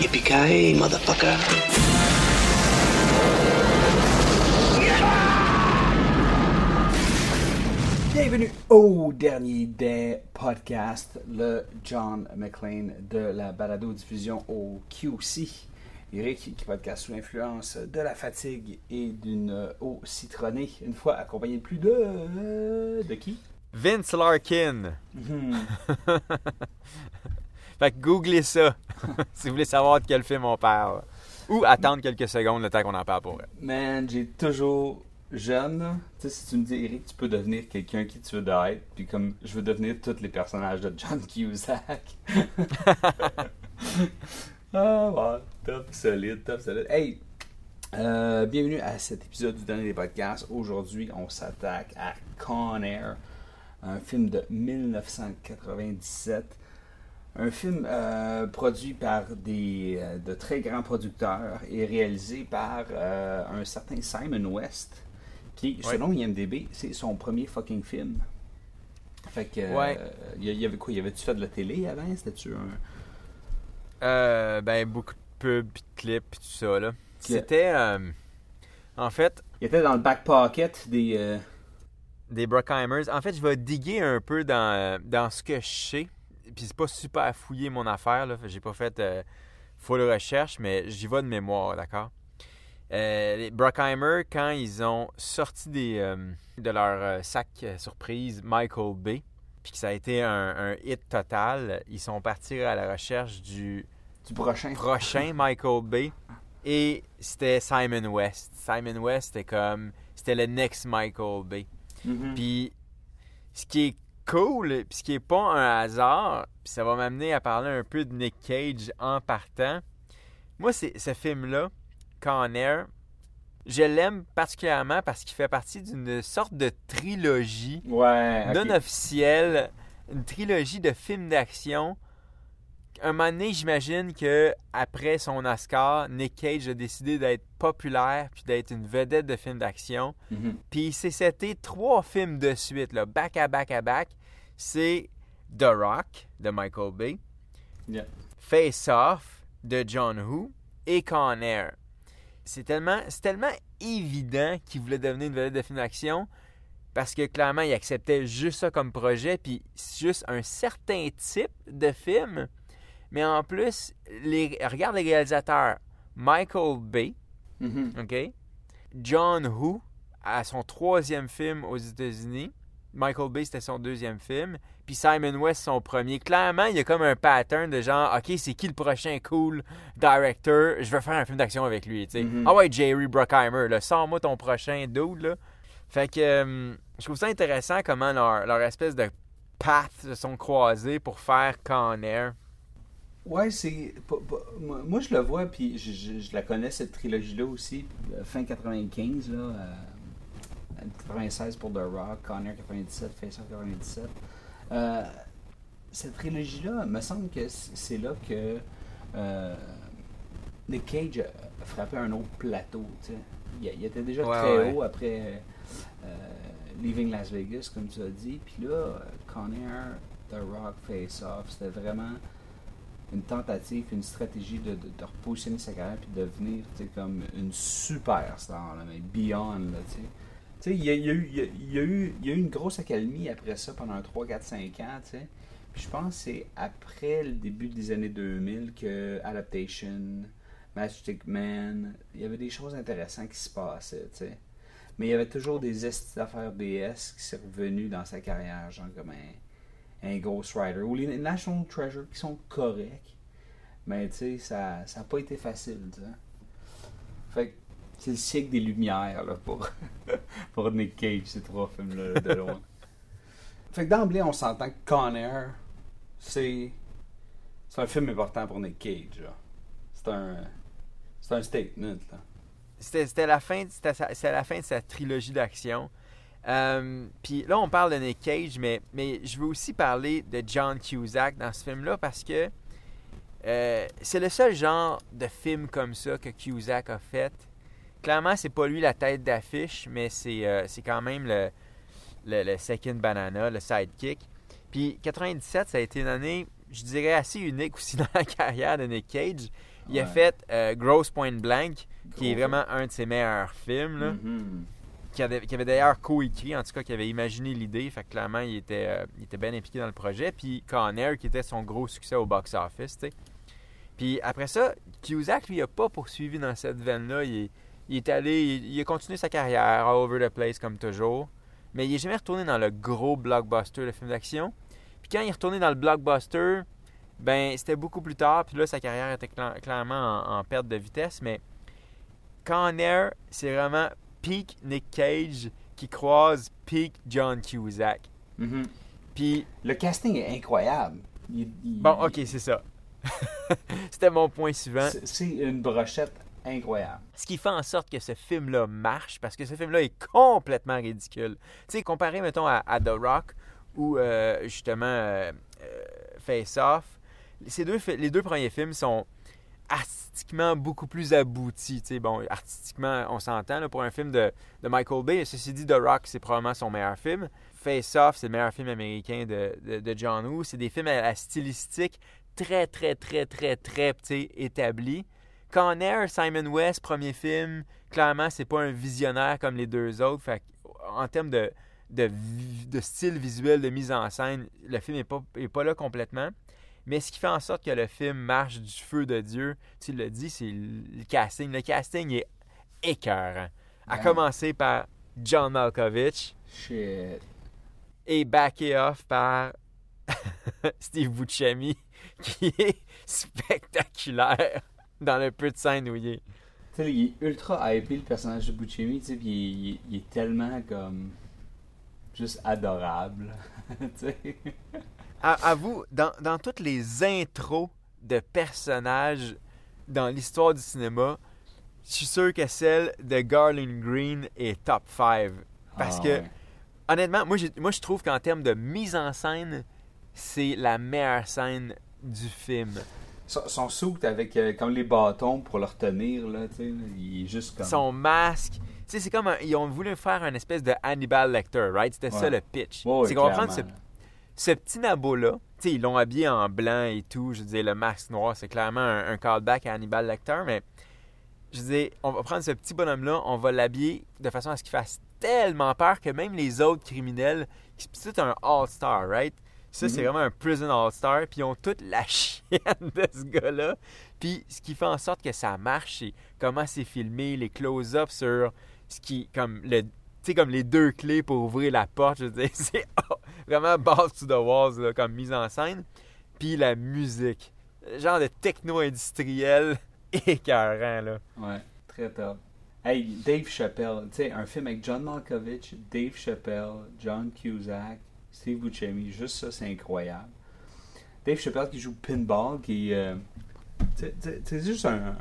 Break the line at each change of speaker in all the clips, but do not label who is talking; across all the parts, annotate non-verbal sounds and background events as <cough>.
Yippee-ki-yay, motherfucker.
Bienvenue au dernier des podcasts, le John McLean de la balado-diffusion au QC. Eric qui podcast sous l'influence de la fatigue et d'une eau citronnée, une fois accompagné de plus de... de qui?
Vince Larkin. <laughs> fait que googlez ça <laughs> si vous voulez savoir de quel film on parle. Ou attendre quelques secondes le temps qu'on en parle pour vrai.
Man, j'ai toujours jeune, tu sais, si tu me dis, Eric, tu peux devenir quelqu'un qui tu veux être, puis comme je veux devenir tous les personnages de John Cusack. <laughs> ah, ouais, top solide, top solide. Hey, euh, bienvenue à cet épisode du dernier des podcasts. Aujourd'hui, on s'attaque à Con Air, un film de 1997. Un film euh, produit par des, euh, de très grands producteurs et réalisé par euh, un certain Simon West, qui,
Ouais.
selon IMDB, c'est son premier fucking film. Fait que,
Ouais.
il y, il y avait quoi? Il avait-tu fait de la télé avant? C'était-tu un.
Euh, ben, beaucoup de pubs, pis de clips, pis tout ça, là. C'était, en fait,
Il était dans le back pocket des.
des Bruckheimers. En fait, je vais diguer un peu dans, dans ce que je sais. Puis c'est pas super fouillé mon affaire, là. J'ai pas fait euh, full recherche, mais j'y vais de mémoire, d'accord? Euh, les Bruckheimer, quand ils ont sorti des, euh, de leur euh, sac surprise Michael Bay, puis que ça a été un, un hit total, ils sont partis à la recherche du
du prochain.
prochain <laughs> Michael Bay. Et c'était Simon West. Simon West, c'était comme. C'était le next Michael Bay.
Mhm.
Puis, ce qui est cool, puis ce qui est pas un hasard, puis ça va m'amener à parler un peu de Nick Cage en partant. Moi, c'est ce film-là, Con Air, je l'aime particulièrement parce qu'il fait partie d'une sorte de trilogie
Ouais.
non officielle, une trilogie de films d'action. Un moment donné, j'imagine que après son Oscar, Nick Cage a décidé d'être populaire puis d'être une vedette de films d'action.
Mhm.
Puis c'est c'était trois films de suite, là, back à back à back. C'est The Rock de Michael Bay,
Yeah.
Face Off de John Woo et Con Air. C'est tellement, c'est tellement évident qu'il voulait devenir une vedette de film d'action parce que clairement, il acceptait juste ça comme projet, puis juste un certain type de film. Mais en plus, les, regarde les réalisateurs. Michael Bay,
Mhm.
OK? John Woo, à son troisième film aux États-Unis. Michael Bay, c'était son deuxième film. Puis Simon West, son premier. Clairement, il y a comme un pattern de genre, OK, c'est qui le prochain cool director? Je veux faire un film d'action avec lui, tu sais.
Mhm.
Ah ouais, Jerry Bruckheimer, là, sors-moi ton prochain dude, là. Fait que euh, je trouve ça intéressant comment leur, leur espèce de paths se sont croisés pour faire Con Air.
Ouais, c'est. Moi, je le vois, puis je, je- je la connais, cette trilogie-là aussi. euh, Fin 95, là. euh, 96 pour The Rock, Connor 97, Face Off 97. Euh, cette trilogie-là, me semble que c'est là que euh, Nick Cage a frappé un autre plateau. Il, il était déjà
Ouais,
très
ouais.
haut après euh, Leaving Las Vegas, comme tu as dit. Puis là, Connor, The Rock, Face Off, c'était vraiment une tentative, une stratégie de, de, de repositionner sa carrière puis de devenir comme une superstar, là, mais beyond. Là, tu sais. Il y a, eu, y a- eu, une grosse accalmie après ça pendant 3, 4, 5 ans. Puis je pense que c'est après le début des années 2000 que Adaptation, Magic Man, il y avait des choses intéressantes qui se passaient. Mais il y avait toujours des esti d'affaires BS qui sont revenus dans sa carrière, genre comme un, un Ghost Rider ou les National Treasure qui sont corrects. Mais tu ça n'a pas été facile. tu sais. Fait que c'est le siècle des Lumières là, pour, <laughs> pour Nick Cage, ces trois films-là de loin. <laughs> fait que d'emblée, on s'entend que Con Air, c'est c'est un film important pour Nick Cage. C'est un, c'est un statement, là.
C'était la, fin de- la fin de sa trilogie d'action. Euh, Puis là, on parle de Nick Cage, mais, mais je veux aussi parler de John Cusack dans ce film-là parce que euh, c'est le seul genre de film comme ça que Cusack a fait. Clairement, c'est pas lui la tête d'affiche, mais c'est euh, c'est quand même le, le, le second banana, le sidekick. Puis 97, ça a été une année, je dirais, assez unique aussi <laughs> dans la carrière de Nick Cage. Il a fait euh, Gross Point Blank, qui est vraiment un de ses meilleurs films, là,
Mhm.
qui avait, qui avait d'ailleurs co-écrit, en tout cas, qui avait imaginé l'idée. Fait que clairement, il était, euh, il était bien impliqué dans le projet. Puis Con Air, qui était son gros succès au box-office, tu sais. Puis après ça, Cusack, lui, il n'a pas poursuivi dans cette veine-là. Il, est- il est allé, il, il a continué sa carrière all over the place, comme toujours. Mais il n'est jamais retourné dans le gros blockbuster, le film d'action. Puis quand il est retourné dans le blockbuster, ben c'était beaucoup plus tard. Puis là, sa carrière était cla- clairement en, en perte de vitesse. Mais Con Air, c'est vraiment peak Nick Cage qui croise peak John Cusack.
Mhm.
Puis,
Le casting est incroyable. Il- il-
bon, ok, c'est ça. <laughs> C'était mon point suivant.
c'est- C'est une brochette incroyable.
Ce qui fait en sorte que ce film-là marche, parce que ce film-là est complètement ridicule. Tu sais, comparé, mettons, à, The Rock ou euh, justement euh, euh, Face Off, ces deux, les deux premiers films sont artistiquement beaucoup plus aboutis. Tu sais, bon, artistiquement, on s'entend, pour un film de, de Michael Bay. Ceci dit, The Rock, c'est probablement son meilleur film. Face Off, c'est le meilleur film américain de, de- John Woo. C'est des films à la stylistique très, très, très, très, très, établis. Con Air, Simon West, premier film, clairement, c'est pas un visionnaire comme les deux autres. Fait en termes de, de, vi- de style visuel, de mise en scène, le film n'est pas, est pas là complètement. Mais ce qui fait en sorte que le film marche du feu de Dieu, tu l'as dit, c'est le casting. Le casting est écœurant. À commencer par John Malkovich
Shit.
et backé off par <laughs> Steve Buscemi, <laughs> qui est spectaculaire dans le peu de scène où il est.
Tu sais, il est ultra hypé le personnage de Buscemi, tu sais, puis il, il- il est tellement comme juste adorable. <laughs> tu sais.
À, à vous, dans, dans toutes les intros de personnages dans l'histoire du cinéma, je suis sûr que celle de Garland Green est top 5. Parce
Ah,
que,
ouais.
honnêtement, moi, moi je trouve qu'en termes de mise en scène, c'est la meilleure scène du film.
Son, son suit avec euh, comme les bâtons pour le retenir, là, tu sais, il est juste comme.
Son masque. Tu sais, c'est comme. un- ils ont voulu faire un espèce de Hannibal Lecter, right? C'était ça le pitch.
Ouais,
c'est qu'on va prendre ce, ce petit nabo-là. Tu sais, ils l'ont habillé en blanc et tout. Je dire, le masque noir, c'est clairement un, un callback à Hannibal Lecter, mais. Je dire, on va prendre ce petit bonhomme-là, on va l'habiller de façon à ce qu'il fasse tellement peur que même les autres criminels, c'est tout un all-star, right? Ça, c'est
Mhm.
vraiment un prison all-star, puis ils ont toute la <laughs> chienne de ce gars-là. Puis ce qui fait en sorte que ça marche, c'est comment c'est filmé, les close-ups sur ce qui, comme le, tu sais, comme les deux clés pour ouvrir la porte. Je veux dire, <laughs> c'est oh, <laughs> vraiment balls to the walls là, comme mise en scène. Puis la musique, genre de techno-industriel écœurant là.
Ouais, très top. Hey, Dave Chappelle, tu sais, un film avec John Malkovich, Dave Chappelle, John Cusack, Steve Buscemi, juste ça, c'est incroyable. Dave Chappelle qui joue Pinball, qui. euh, c'est juste un.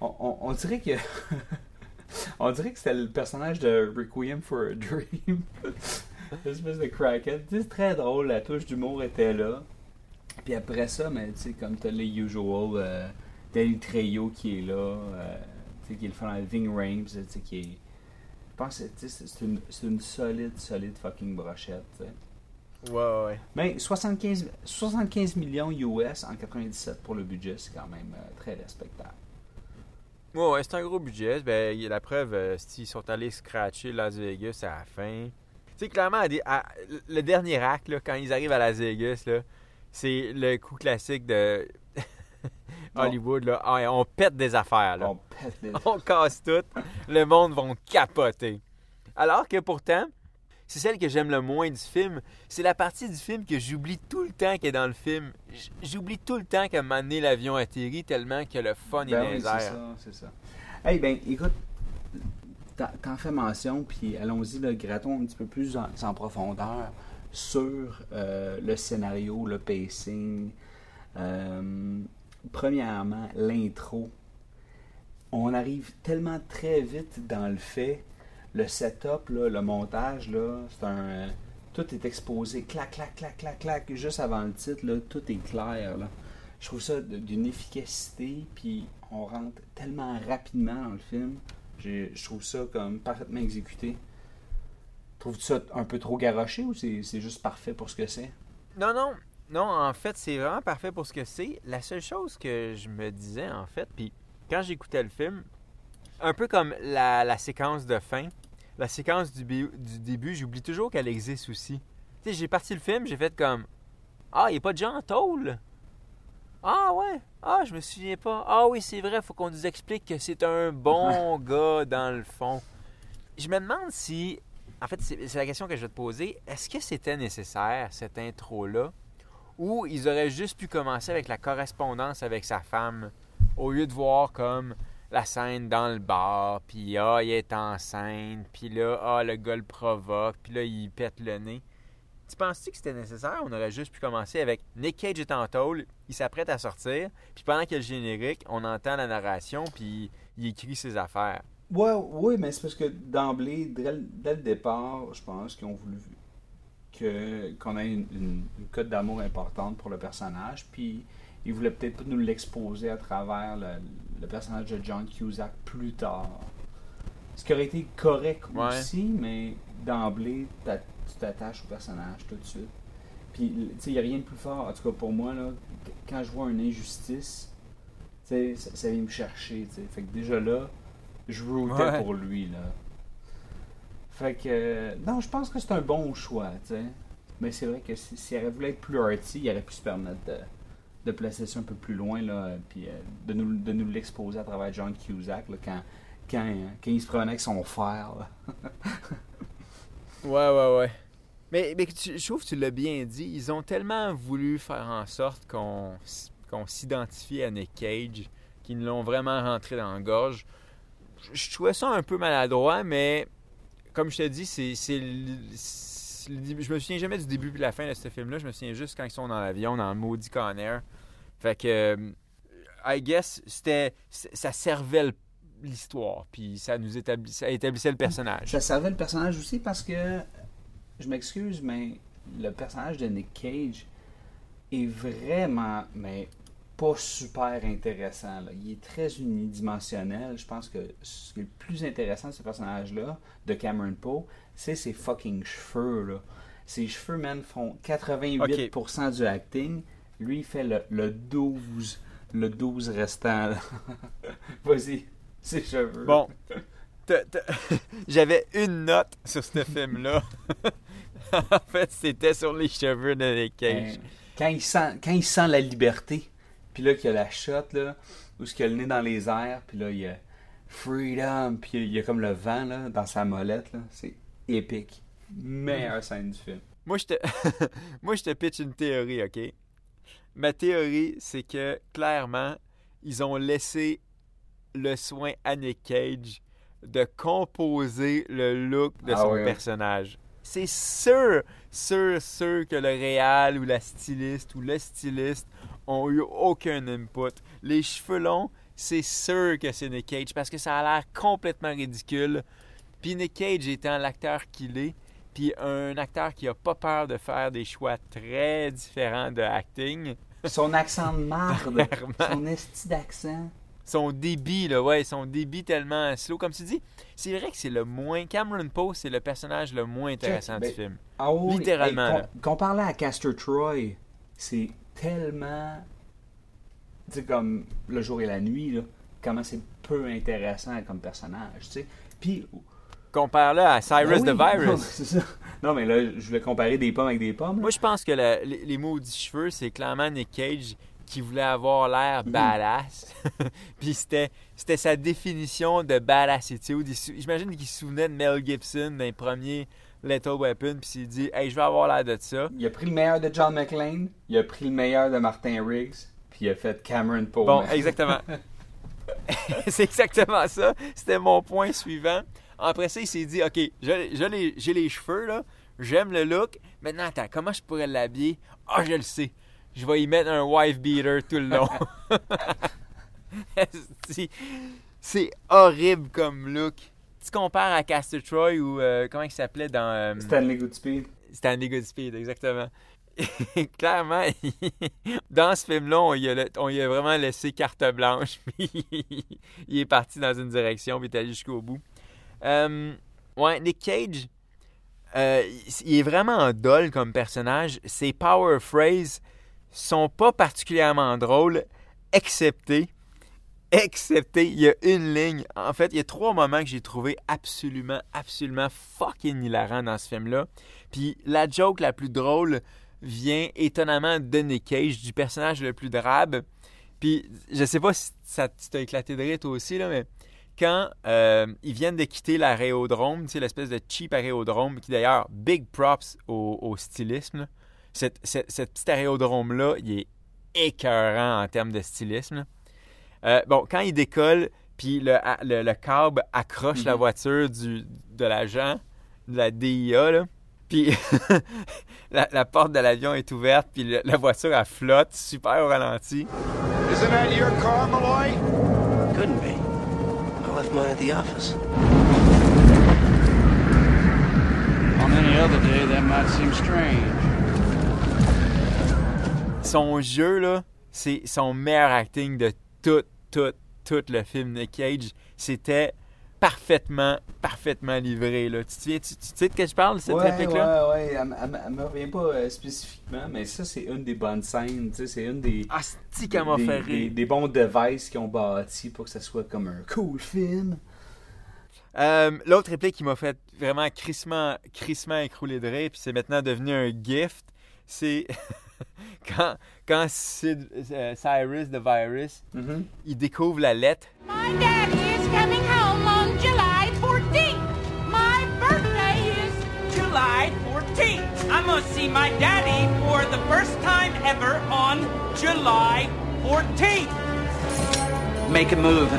on, dirait que. <laughs> on dirait que c'était le personnage de Requiem for a Dream. <laughs> L'espèce de crackhead. C'est très drôle, la touche d'humour était là. Puis après ça, mais tu sais, comme t'as les usual, euh, Danny Trejo qui est là, euh, tu sais, qui est le fan de Ving Rhames, tu sais, qui est. Je pense que tu sais, c'est une, c'est une solide, solide fucking brochette, tu sais.
Ouais, ouais.
Mais 75, 75 millions US en 97 pour le budget, c'est quand même euh, très respectable.
Ouais, ouais, c'est un gros budget. Ben, la preuve, euh, s'ils sont allés scratcher Las Vegas à la fin. Tu sais, clairement, à des- à- le dernier acte, là, quand ils arrivent à Las Vegas, là, c'est le coup classique de Hollywood. Là. Ah, on pète des affaires. Là.
On pète les... <laughs>
On casse tout. Le monde va capoter. Alors que pourtant, c'est celle que j'aime le moins du film. C'est la partie du film que j'oublie tout le temps qui est dans le film. J'oublie tout le temps qu'à donné, l'avion atterrit tellement que le fun est
Ben
dans
oui, c'est
airs.
ça, c'est ça. Hey, ben, écoute, t'en- t'en fais mention, puis allons-y, le grattons un petit peu plus en, en profondeur sur euh, le scénario, le pacing. Euh, premièrement, l'intro. On arrive tellement très vite dans le fait. Le setup, le montage, tout est exposé, clac, clac, clac, clac, clac, juste avant le titre, tout est clair. Là. Je trouve ça d'une efficacité, puis on rentre tellement rapidement dans le film. Je trouve ça comme parfaitement exécuté. Trouves-tu ça un peu trop garoché ou c'est juste parfait pour ce que c'est?
Non, non. Non, en fait, c'est vraiment parfait pour ce que c'est. La seule chose que je me disais, en fait, puis quand j'écoutais le film, un peu comme la, la séquence de fin, la séquence du, début, j'oublie toujours qu'elle existe aussi. Tu sais, j'ai parti le film, j'ai fait comme Ah, il n'y a pas de gens en tôle. Ah ouais, ah, je me souviens pas. Ah oui, c'est vrai, faut qu'on nous explique que c'est un bon <laughs> gars dans le fond. Je me demande si en fait, c'est c'est la question que je vais te poser. Est-ce que c'était nécessaire, cette intro-là, ou ils auraient juste pu commencer avec la correspondance avec sa femme, au lieu de voir comme la scène dans le bar, puis ah, il est enceinte, puis là, ah, le gars le provoque, puis là, il pète le nez. Tu penses-tu que c'était nécessaire? On aurait juste pu commencer avec Nick Cage est en tôle, il s'apprête à sortir, puis pendant qu'il y a le générique, on entend la narration, puis il écrit ses affaires.
Ouais, oui, mais c'est parce que d'emblée, dès le départ, je pense qu'ils ont voulu que qu'on ait une, une, une cote d'amour importante pour le personnage, puis ils voulaient peut-être pas nous l'exposer à travers le, le personnage de John Cusack plus tard. Ce qui aurait été correct
Ouais.
aussi, mais d'emblée, tu t'attaches au personnage tout de suite. Puis, tu sais, il n'y a rien de plus fort, en tout cas pour moi, là, quand je vois une injustice, tu sais, ça, ça vient me chercher, tu sais. Fait que déjà là, je rootais
Ouais.
pour lui, là. Fait que, non, je pense que c'est un bon choix, tu sais. Mais c'est vrai que si- s'il aurait voulu être plus arty, il aurait pu se permettre de, de placer ça un peu plus loin, là, puis euh, de nous, de nous l'exposer à travers John Cusack, là, quand, quand, quand il se promenait avec son fer, là.
Ouais, ouais, ouais. Mais, mais je trouve que tu l'as bien dit. Ils ont tellement voulu faire en sorte qu'on s'identifie à Nick Cage qu'ils l'ont vraiment rentré dans la gorge. Je, je trouvais ça un peu maladroit, mais comme je te dis, c'est. Je me souviens jamais du début et de la fin de ce film-là. Je me souviens juste quand ils sont dans l'avion, dans le maudit Conair. Fait que. euh, I guess, c'était. Ça servait l'histoire, puis ça nous établissait, ça établissait le personnage.
Ça servait le personnage aussi parce que, je m'excuse, mais le personnage de Nick Cage est vraiment, mais pas super intéressant. là. Il est très unidimensionnel. Je pense que ce qui est le plus intéressant de ce personnage-là, de Cameron Poe, c'est ses fucking cheveux. Là. Ses cheveux, man, font 88% du acting. Lui, il fait le, le 12, le 12 restant. <laughs> Vas-y, ses cheveux.
Bon, <laughs> j'avais une note sur ce film-là. <laughs> en fait, c'était sur les cheveux de Nick Cage.
Euh, quand, il sent, quand il sent la liberté, puis là, qu'il y a la shot, là, où il a le nez dans les airs, puis là, il y a Freedom, puis il y a comme le vent, là, dans sa molette, là. C'est épique. Meilleure scène du film.
Moi, je te... <laughs> Moi, je te pitch une théorie, OK? Ma théorie, c'est que, clairement, ils ont laissé le soin à Nick Cage de composer le look de
Ah
son
oui, oui.
personnage. C'est sûr, sûr, sûr que le réal ou la styliste ou le styliste ont eu aucun input. Les cheveux longs, c'est sûr que c'est Nick Cage parce que ça a l'air complètement ridicule. Puis Nick Cage étant l'acteur qu'il est, puis un acteur qui a pas peur de faire des choix très différents de acting.
Son accent de marde, son esti d'accent.
Son débit, là, ouais, son débit tellement slow. Comme tu dis, c'est vrai que c'est le moins. Cameron Poe, c'est le personnage le moins intéressant du
ben,
film.
Oui,
Littéralement,
hey,
là.
com- comparé à Castor Troy, c'est tellement. Tu sais, comme le jour et la nuit, là, comment c'est peu intéressant comme personnage, tu sais. Puis.
Compare-le à Cyrus
Ben
the
oui, non,
Virus. <laughs>
ça. Non, mais là, je voulais comparer des pommes avec des pommes. là.
Moi, je pense que le- les, les maudits cheveux, c'est clairement Nick Cage qui voulait avoir l'air
Mhm.
badass. <laughs> Puis c'était, c'était sa définition de badassitude. J'imagine qu'il se souvenait de Mel Gibson d'un premier Lethal Weapon, puis il s'est dit Hey, je vais avoir l'air de ça.
Il a pris le meilleur de John McClane, il a pris le meilleur de Martin Riggs, puis il a fait Cameron Poe.
Bon, exactement. <laughs> c'est exactement ça. C'était mon point suivant. Après ça, il s'est dit, OK, je les- j'ai les cheveux, là. J'aime le look. Maintenant, attends, comment je pourrais l'habiller? Ah, je le sais. Je vais y mettre un wife beater tout le long. <laughs> C'est horrible comme look. Tu compares à Castor Troy ou euh, comment il s'appelait dans euh,
Stanley Goodspeed.
Stanley Goodspeed, exactement. <laughs> Clairement, <laughs> dans ce film-là, on, y a le- on y a vraiment laissé carte blanche. Il est parti dans une direction, puis il est allé jusqu'au bout. Euh, ouais, Nick Cage, euh, il est vraiment en dol comme personnage. Ses power phrases sont pas particulièrement drôles, excepté, excepté, il y a une ligne. En fait, il y a trois moments que j'ai trouvé absolument, absolument fucking hilarant dans ce film-là. Puis la joke la plus drôle vient étonnamment de Nick Cage, du personnage le plus drabe. Puis je sais pas si ça t'as éclaté de rire toi aussi, là, mais quand euh, ils viennent de quitter l'aérodrome, tu sais, l'espèce de cheap aérodrome, qui d'ailleurs, big props au, stylisme. Cette, cette petit aérodrome-là, il est écœurant en termes de stylisme. Euh, bon, quand il décolle, puis le, le, le câble accroche la voiture du, de l'agent de la DIA, là, puis <laughs> la, la porte de l'avion est ouverte, puis le- la voiture, elle flotte super au ralenti.
Isn't that your car, Malloy?
Couldn't be. I left mine at the office.
On any other day, that might seem strange.
Son jeu, là, c'est son meilleur acting de tout, tout, tout le film de Cage. C'était parfaitement, parfaitement livré. Là. Tu, sais de quoi je parle, cette
ouais,
réplique-là?
ouais, ouais. Elle, elle me revient pas euh, spécifiquement, mais ça, c'est une des bonnes scènes. tu sais, C'est une des,
Ah, qu'elle m'a
des,
fait
des,
rire?
des bons devices qu'ils ont bâtis pour que ça soit comme un cool film.
Euh, L'autre réplique qui m'a fait vraiment crissement, crissement écrouler de rire, puis c'est maintenant devenu un gift, c'est <laughs> <laughs> quand, quand Sid- euh, Cyrus, the Virus,
Mhm.
il découvre la lettre.
My daddy is coming home on July 14th. My birthday is
July 14th. I'm gonna see my daddy for the first time ever on July 14th.
Make a move and